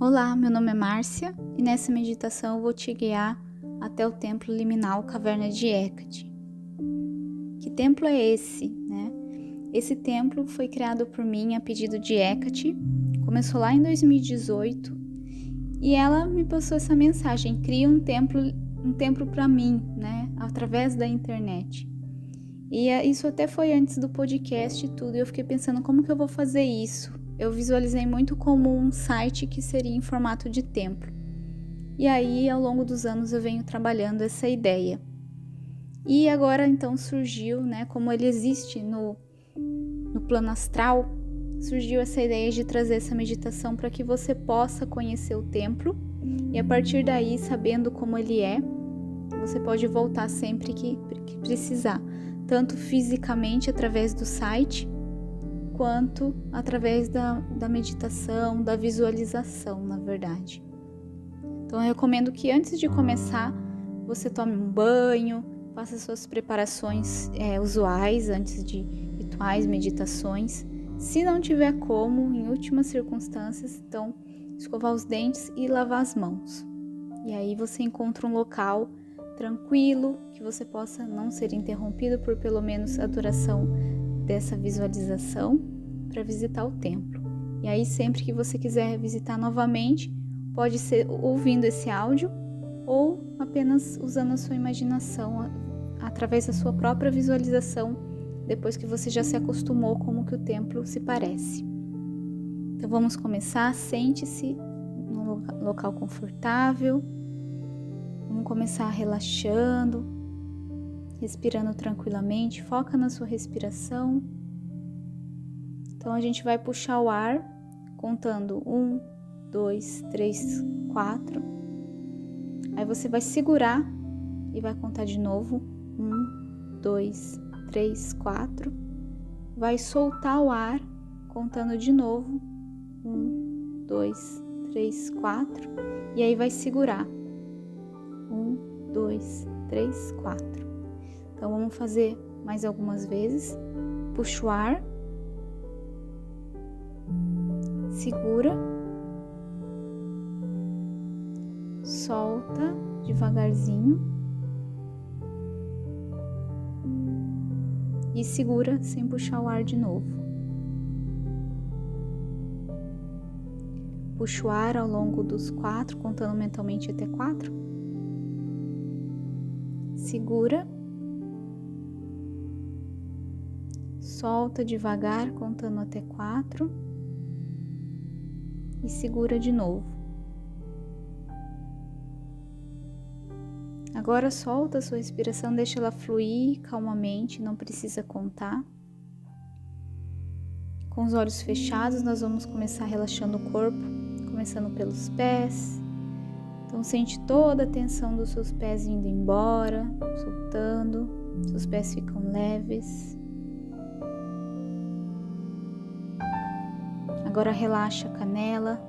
Olá, meu nome é Márcia e nessa meditação eu vou te guiar até o templo liminal Caverna de Hecate. Que templo é esse, né? Esse templo foi criado por mim a pedido de Hecate, começou lá em 2018 e ela me passou essa mensagem: cria um templo, um templo para mim, né? Através da internet. E é, isso até foi antes do podcast e tudo. E eu fiquei pensando como que eu vou fazer isso. Eu visualizei muito como um site que seria em formato de templo. E aí, ao longo dos anos, eu venho trabalhando essa ideia. E agora então surgiu, né, como ele existe no, no plano astral, surgiu essa ideia de trazer essa meditação para que você possa conhecer o templo e a partir daí, sabendo como ele é, você pode voltar sempre que, que precisar tanto fisicamente através do site, quanto através da, da meditação, da visualização, na verdade. Então eu recomendo que antes de começar, você tome um banho, faça suas preparações é, usuais antes de rituais, meditações. Se não tiver como, em últimas circunstâncias, então escovar os dentes e lavar as mãos. E aí você encontra um local tranquilo, que você possa não ser interrompido por pelo menos a duração dessa visualização para visitar o templo. E aí, sempre que você quiser visitar novamente, pode ser ouvindo esse áudio ou apenas usando a sua imaginação através da sua própria visualização, depois que você já se acostumou como que o templo se parece. Então vamos começar, sente-se num local confortável, Vamos começar relaxando, respirando tranquilamente. Foca na sua respiração. Então a gente vai puxar o ar contando um, dois, três, quatro. Aí você vai segurar e vai contar de novo. Um, dois, três, quatro. Vai soltar o ar contando de novo. Um, dois, três, quatro. E aí vai segurar dois, três, quatro. Então vamos fazer mais algumas vezes. Puxa o ar, segura, solta devagarzinho. E segura sem puxar o ar de novo. Puxa o ar ao longo dos quatro, contando mentalmente até quatro. Segura, solta devagar, contando até quatro, e segura de novo. Agora solta a sua respiração, deixa ela fluir calmamente, não precisa contar. Com os olhos fechados, nós vamos começar relaxando o corpo, começando pelos pés, então sente toda a tensão dos seus pés indo embora, soltando, seus pés ficam leves. Agora relaxa a canela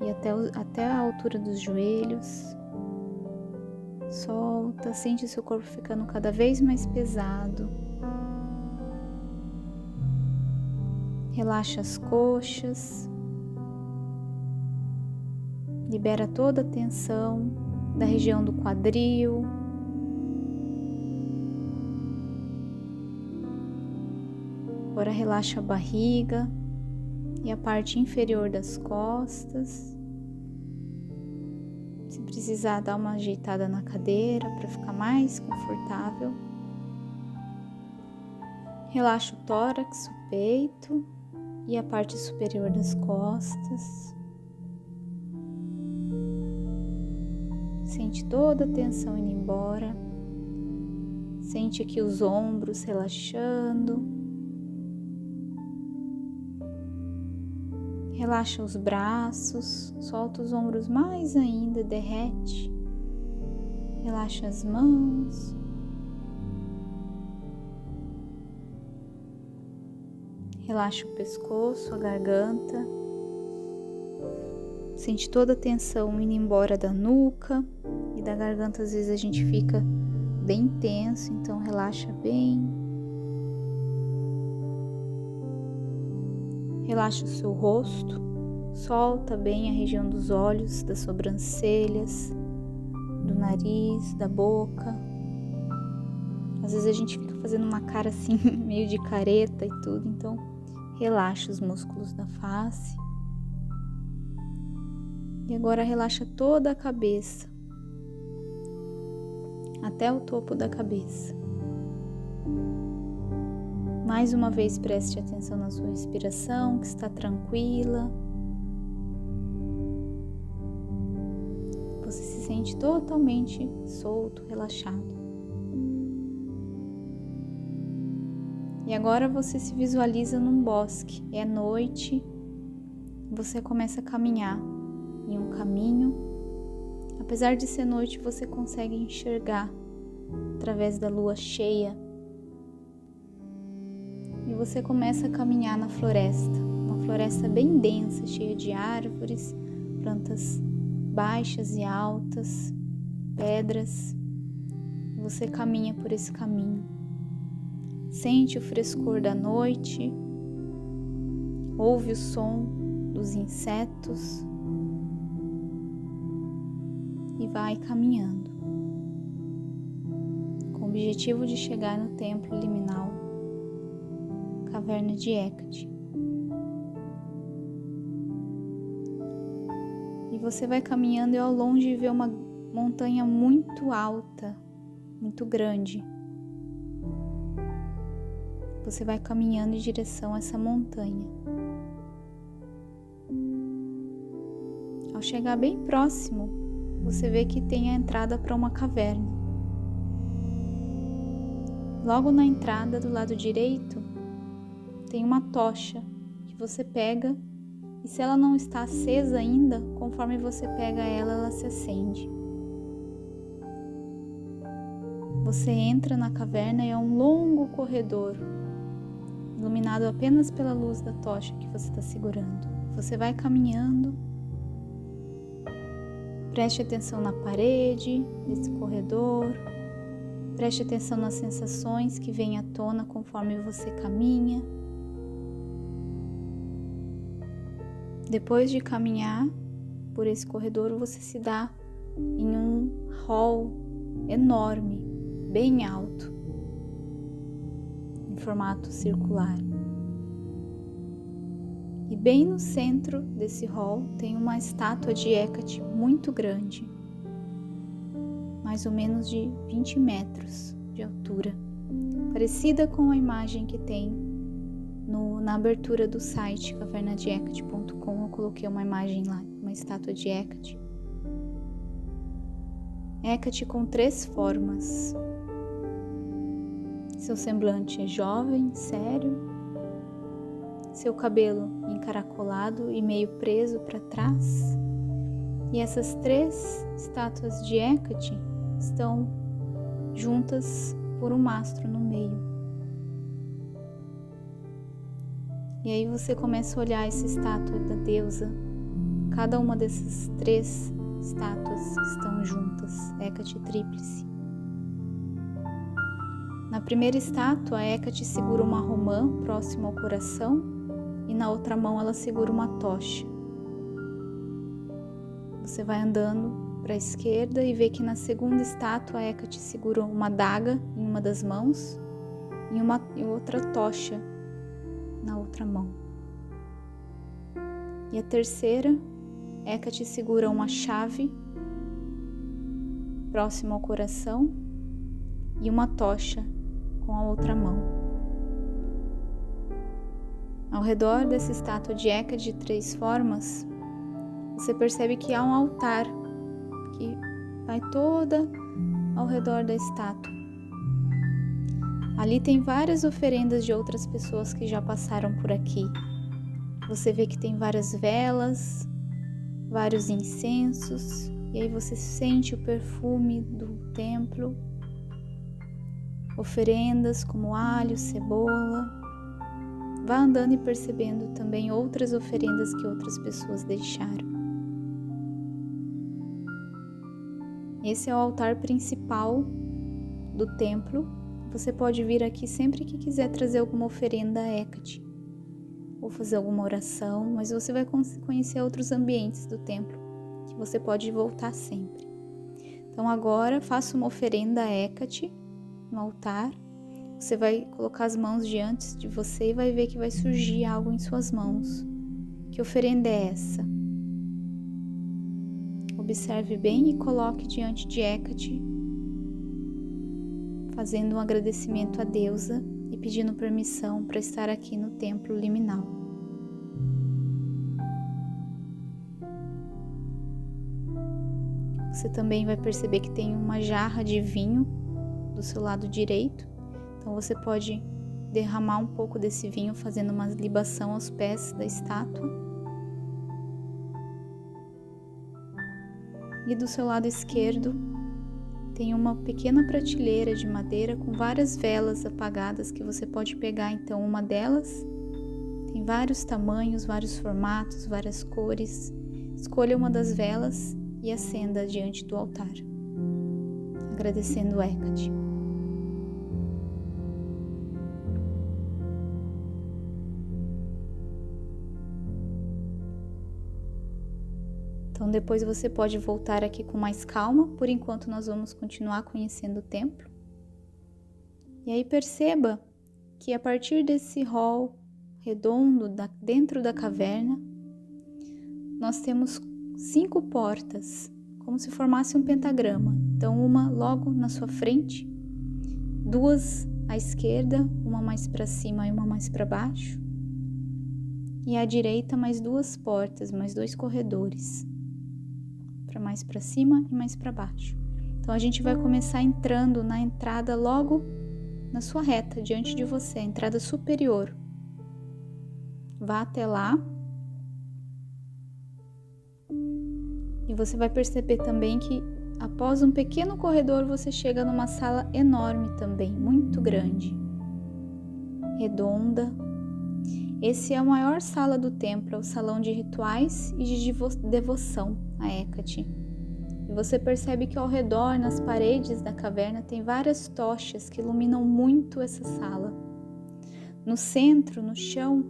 e até, até a altura dos joelhos. Solta, sente seu corpo ficando cada vez mais pesado. Relaxa as coxas, Libera toda a tensão da região do quadril. Agora relaxa a barriga e a parte inferior das costas. Se precisar, dá uma ajeitada na cadeira para ficar mais confortável. Relaxa o tórax, o peito e a parte superior das costas. Sente toda a tensão indo embora. Sente aqui os ombros relaxando. Relaxa os braços, solta os ombros mais ainda, derrete. Relaxa as mãos. Relaxa o pescoço, a garganta. Sente toda a tensão indo embora da nuca e da garganta. Às vezes a gente fica bem tenso, então relaxa bem. Relaxa o seu rosto, Solta bem a região dos olhos, das sobrancelhas, do nariz, da boca. Às vezes a gente fica fazendo uma cara assim, meio de careta e tudo, então relaxa os músculos da face. E agora relaxa toda a cabeça, até o topo da cabeça. Mais uma vez preste atenção na sua respiração, que está tranquila. Você se sente totalmente solto, relaxado. E agora você se visualiza num bosque. É noite. Você começa a caminhar em um caminho. Apesar de ser noite, você consegue enxergar através da lua cheia. Você começa a caminhar na floresta, uma floresta bem densa, cheia de árvores, plantas baixas e altas, pedras. Você caminha por esse caminho. Sente o frescor da noite, ouve o som dos insetos. E vai caminhando, com o objetivo de chegar no templo liminal, caverna de Hecate. E você vai caminhando e ao longe vê uma montanha muito alta, muito grande você vai caminhando em direção a essa montanha. Ao chegar bem próximo, você vê que tem a entrada para uma caverna. Logo na entrada do lado direito, tem uma tocha que você pega e se ela não está acesa ainda, conforme você pega ela, ela se acende. Você entra na caverna e é um longo corredor iluminado apenas pela luz da tocha que você está segurando. Você vai caminhando, preste atenção na parede, nesse corredor, preste atenção nas sensações que vêm à tona conforme você caminha. Depois de caminhar por esse corredor, você se dá em um hall enorme, bem alto formato circular. E bem no centro desse hall tem uma estátua de Hecate muito grande, mais ou menos de 20 metros de altura, parecida com a imagem que tem no, na abertura do site cavernadehecate.com. Eu coloquei uma imagem lá, uma estátua de Hecate. Hecate com três formas, seu semblante é jovem, sério, seu cabelo encaracolado e meio preso para trás. E essas três estátuas de Hecate estão juntas por um mastro no meio. E aí você começa a olhar essa estátua da deusa. Cada uma dessas três estátuas estão juntas, Hecate tríplice. Na primeira estátua, Hecate segura uma romã próxima ao coração e na outra mão ela segura uma tocha. Você vai andando para a esquerda e vê que na segunda estátua Hecate segura uma daga em uma das mãos e uma e outra tocha na outra mão. E a terceira, Hecate segura uma chave próxima ao coração e uma tocha com a outra mão. Ao redor dessa estátua de Eca de três formas, você percebe que há um altar que vai toda ao redor da estátua. Ali tem várias oferendas de outras pessoas que já passaram por aqui. Você vê que tem várias velas, vários incensos, e aí você sente o perfume do templo oferendas como alho, cebola. Vá andando e percebendo também outras oferendas que outras pessoas deixaram. Esse é o altar principal do templo. Você pode vir aqui sempre que quiser trazer alguma oferenda a Hecate. ou fazer alguma oração, mas você vai conhecer outros ambientes do templo que você pode voltar sempre. Então agora faça uma oferenda a Hecate no altar. Você vai colocar as mãos diante de você e vai ver que vai surgir algo em suas mãos. Que oferenda é essa? Observe bem e coloque diante de Hecate, fazendo um agradecimento à deusa e pedindo permissão para estar aqui no templo liminal. Você também vai perceber que tem uma jarra de vinho do seu lado direito, então você pode derramar um pouco desse vinho fazendo uma libação aos pés da estátua. e do seu lado esquerdo tem uma pequena prateleira de madeira com várias velas apagadas que você pode pegar. Então, uma delas tem vários tamanhos, vários formatos, várias cores. Escolha uma das velas e acenda diante do altar, agradecendo Hecate. Depois você pode voltar aqui com mais calma. Por enquanto nós vamos continuar conhecendo o templo. E aí perceba que a partir desse hall redondo da, dentro da caverna, nós temos cinco portas, como se formasse um pentagrama. Então uma logo na sua frente, duas à esquerda, uma mais para cima e uma mais para baixo. E à direita mais duas portas, mais dois corredores mais para cima e mais para baixo. Então a gente vai começar entrando na entrada logo na sua reta, diante de você, a entrada superior. Vá até lá. E você vai perceber também que após um pequeno corredor você chega numa sala enorme também, muito grande, redonda. Esse é a maior sala do templo, é o salão de rituais e de devoção a Hecate. E você percebe que ao redor, nas paredes da caverna, tem várias tochas que iluminam muito essa sala. No centro, no chão,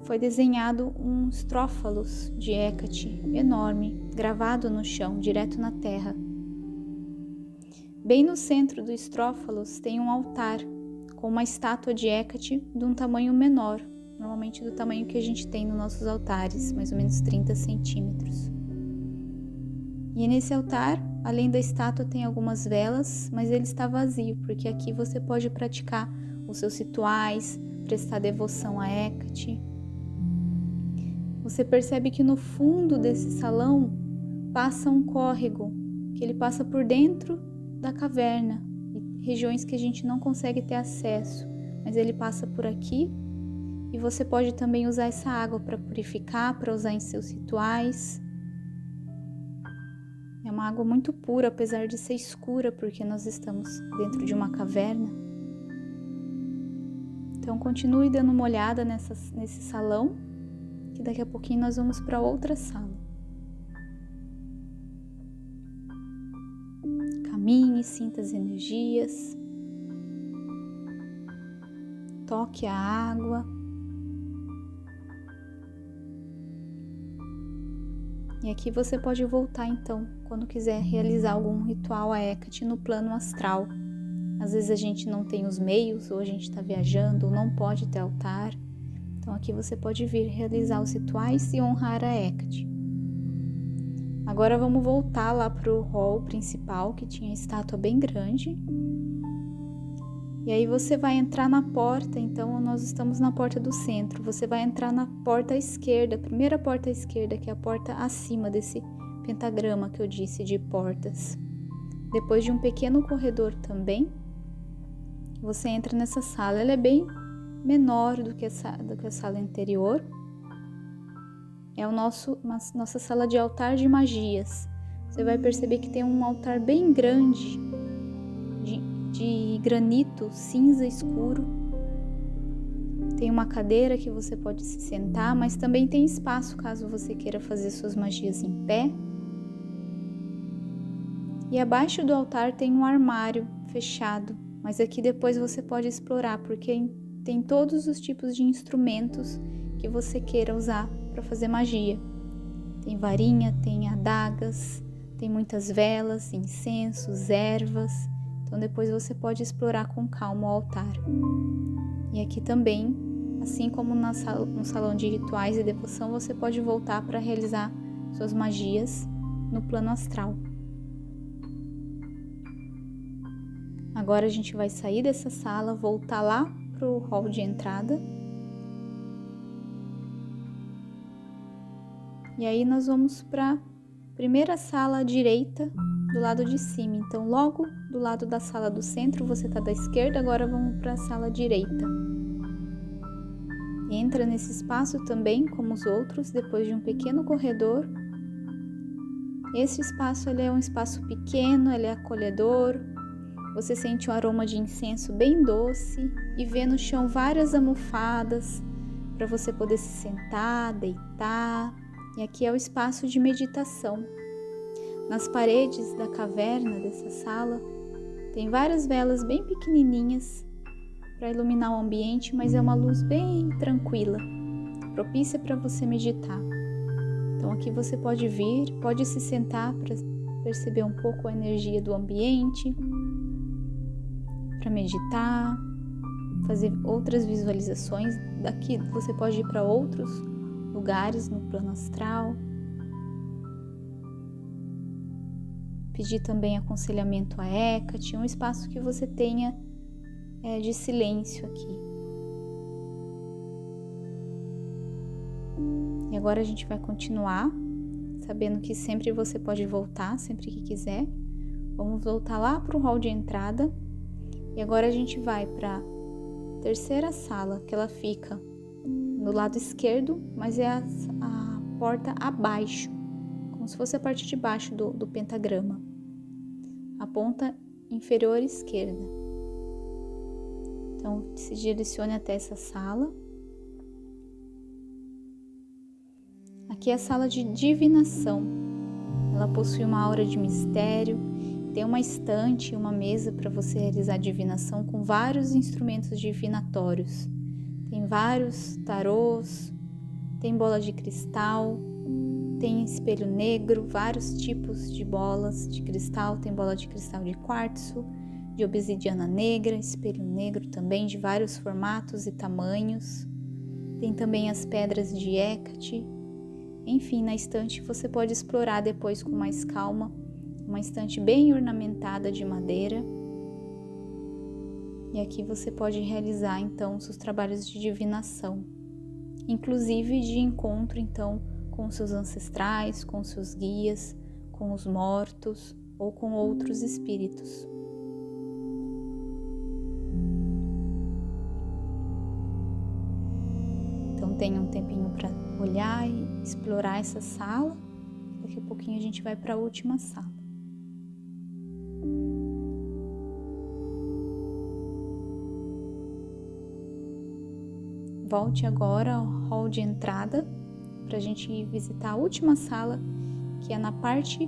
foi desenhado um estrófalos de Hecate enorme, gravado no chão, direto na terra. Bem no centro do estrófalos tem um altar com uma estátua de Hecate de um tamanho menor, normalmente do tamanho que a gente tem nos nossos altares, mais ou menos 30 centímetros. E nesse altar, além da estátua, tem algumas velas, mas ele está vazio, porque aqui você pode praticar os seus rituais, prestar devoção a Hecate. Você percebe que no fundo desse salão passa um córrego, que ele passa por dentro da caverna, regiões que a gente não consegue ter acesso, mas ele passa por aqui e você pode também usar essa água para purificar, para usar em seus rituais. Uma água muito pura, apesar de ser escura, porque nós estamos dentro de uma caverna. Então continue dando uma olhada nessa, nesse salão, que daqui a pouquinho nós vamos para outra sala. Caminhe, sinta as energias, toque a água. E aqui você pode voltar então quando quiser realizar algum ritual a Hecate no plano astral. Às vezes a gente não tem os meios, ou a gente está viajando, ou não pode ter altar. Então aqui você pode vir realizar os rituais e honrar a Hecate. Agora vamos voltar lá para o hall principal, que tinha a estátua bem grande. E aí você vai entrar na porta, então nós estamos na porta do centro. Você vai entrar na porta esquerda, primeira porta esquerda, que é a porta acima desse pentagrama que eu disse de portas. Depois de um pequeno corredor também, você entra nessa sala. Ela é bem menor do que, essa, do que a sala anterior. É o nosso, nossa sala de altar de magias. Você vai perceber que tem um altar bem grande de, de granito cinza escuro. Tem uma cadeira que você pode se sentar, mas também tem espaço caso você queira fazer suas magias em pé e abaixo do altar tem um armário fechado, mas aqui depois você pode explorar porque tem todos os tipos de instrumentos que você queira usar para fazer magia. Tem varinha, tem adagas, tem muitas velas, incensos, ervas. Então depois você pode explorar com calma o altar. E aqui também, assim como no salão de rituais e devoção, você pode voltar para realizar suas magias no plano astral. Agora a gente vai sair dessa sala, voltar lá para o hall de entrada. E aí nós vamos para a primeira sala à direita do lado de cima. Então, logo do lado da sala do centro, você está da esquerda, agora vamos para a sala direita. Entra nesse espaço também, como os outros, depois de um pequeno corredor. Esse espaço ele é um espaço pequeno, ele é acolhedor, você sente o aroma de incenso bem doce e vê no chão várias almofadas para você poder se sentar, deitar. E aqui é o espaço de meditação. Nas paredes da caverna dessa sala tem várias velas bem pequenininhas para iluminar o ambiente, mas é uma luz bem tranquila, propícia para você meditar. Então aqui você pode vir, pode se sentar para perceber um pouco a energia do ambiente, para meditar, fazer outras visualizações. Daqui você pode ir para outros lugares no plano astral. Pedir também aconselhamento a Hecate, um espaço que você tenha é, de silêncio aqui. E agora a gente vai continuar, sabendo que sempre você pode voltar, sempre que quiser. Vamos voltar lá para o hall de entrada e agora a gente vai para a terceira sala, que ela fica no lado esquerdo, mas é a, a porta abaixo, como se fosse a parte de baixo do, do pentagrama. A ponta inferior esquerda. Então, se direcione até essa sala. Aqui é a sala de divinação. Ela possui uma aura de mistério tem uma estante e uma mesa para você realizar divinação com vários instrumentos divinatórios. Tem vários tarôs, tem bola de cristal, tem espelho negro, vários tipos de bolas de cristal, tem bola de cristal de quartzo, de obsidiana negra, espelho negro também de vários formatos e tamanhos. Tem também as pedras de Hecate. Enfim, na estante você pode explorar depois com mais calma uma estante bem ornamentada de madeira. E aqui você pode realizar então seus trabalhos de divinação, inclusive de encontro então com seus ancestrais, com seus guias, com os mortos ou com outros espíritos. Então tenha um tempinho para olhar e explorar essa sala. Daqui a pouquinho a gente vai para a última sala. Volte agora ao hall de entrada para a gente visitar a última sala, que é na parte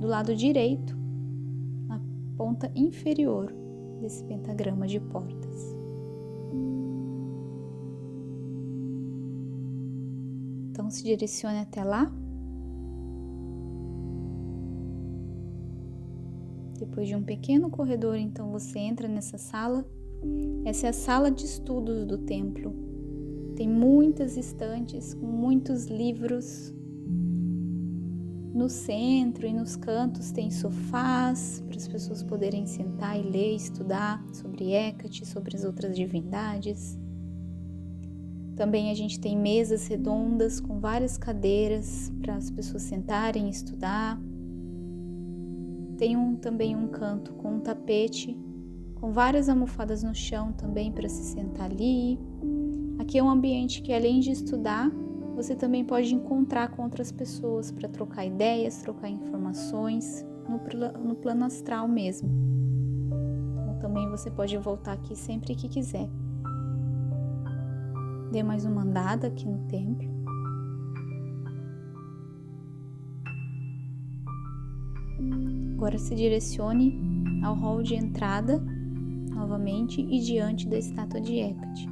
do lado direito, na ponta inferior desse pentagrama de portas. Então se direcione até lá. Depois de um pequeno corredor, então você entra nessa sala. Essa é a sala de estudos do templo. Tem muitas estantes com muitos livros. No centro e nos cantos tem sofás para as pessoas poderem sentar e ler, estudar sobre Hecate, sobre as outras divindades. Também a gente tem mesas redondas com várias cadeiras para as pessoas sentarem e estudar. Tem um, também um canto com um tapete com várias almofadas no chão também para se sentar ali. Aqui é um ambiente que, além de estudar, você também pode encontrar com outras pessoas para trocar ideias, trocar informações no, no plano astral mesmo. Então, também você pode voltar aqui sempre que quiser. Dê mais uma andada aqui no templo. Agora se direcione ao hall de entrada novamente e diante da estátua de Hecate.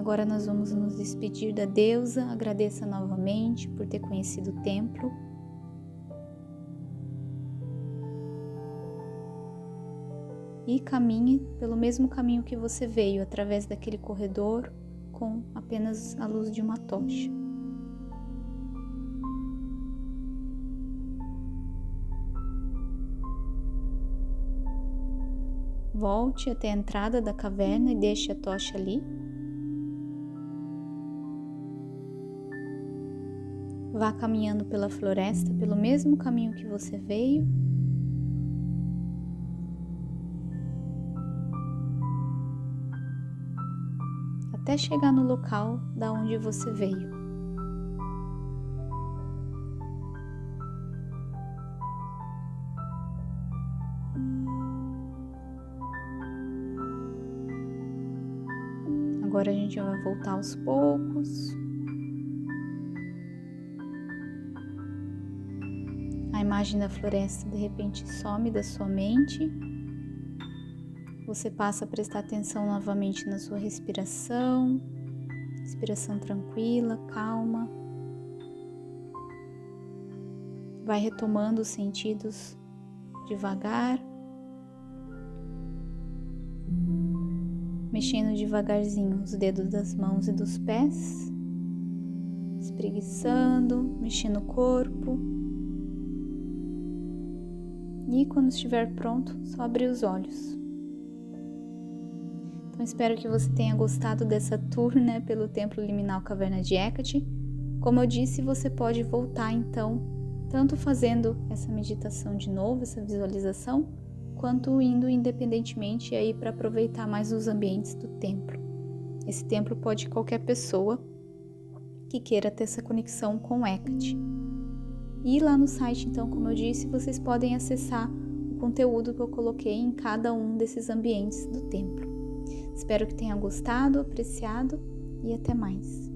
Agora nós vamos nos despedir da deusa. Agradeça novamente por ter conhecido o templo. E caminhe pelo mesmo caminho que você veio, através daquele corredor com apenas a luz de uma tocha. Volte até a entrada da caverna e deixe a tocha ali. Vá caminhando pela floresta pelo mesmo caminho que você veio. Até chegar no local da onde você veio. Agora a gente vai voltar aos poucos. Imagem da floresta de repente some da sua mente. Você passa a prestar atenção novamente na sua respiração. Respiração tranquila, calma. Vai retomando os sentidos devagar. mexendo devagarzinho os dedos das mãos e dos pés, espreguiçando, mexendo o corpo. E quando estiver pronto, só abrir os olhos. Então espero que você tenha gostado dessa tour né, pelo Templo Liminal Caverna de Hecate. Como eu disse, você pode voltar então, tanto fazendo essa meditação de novo, essa visualização, quanto indo independentemente aí para aproveitar mais os ambientes do templo. Esse templo pode qualquer pessoa que queira ter essa conexão com Hecate. E lá no site, então, como eu disse, vocês podem acessar o conteúdo que eu coloquei em cada um desses ambientes do templo. Espero que tenham gostado, apreciado e até mais.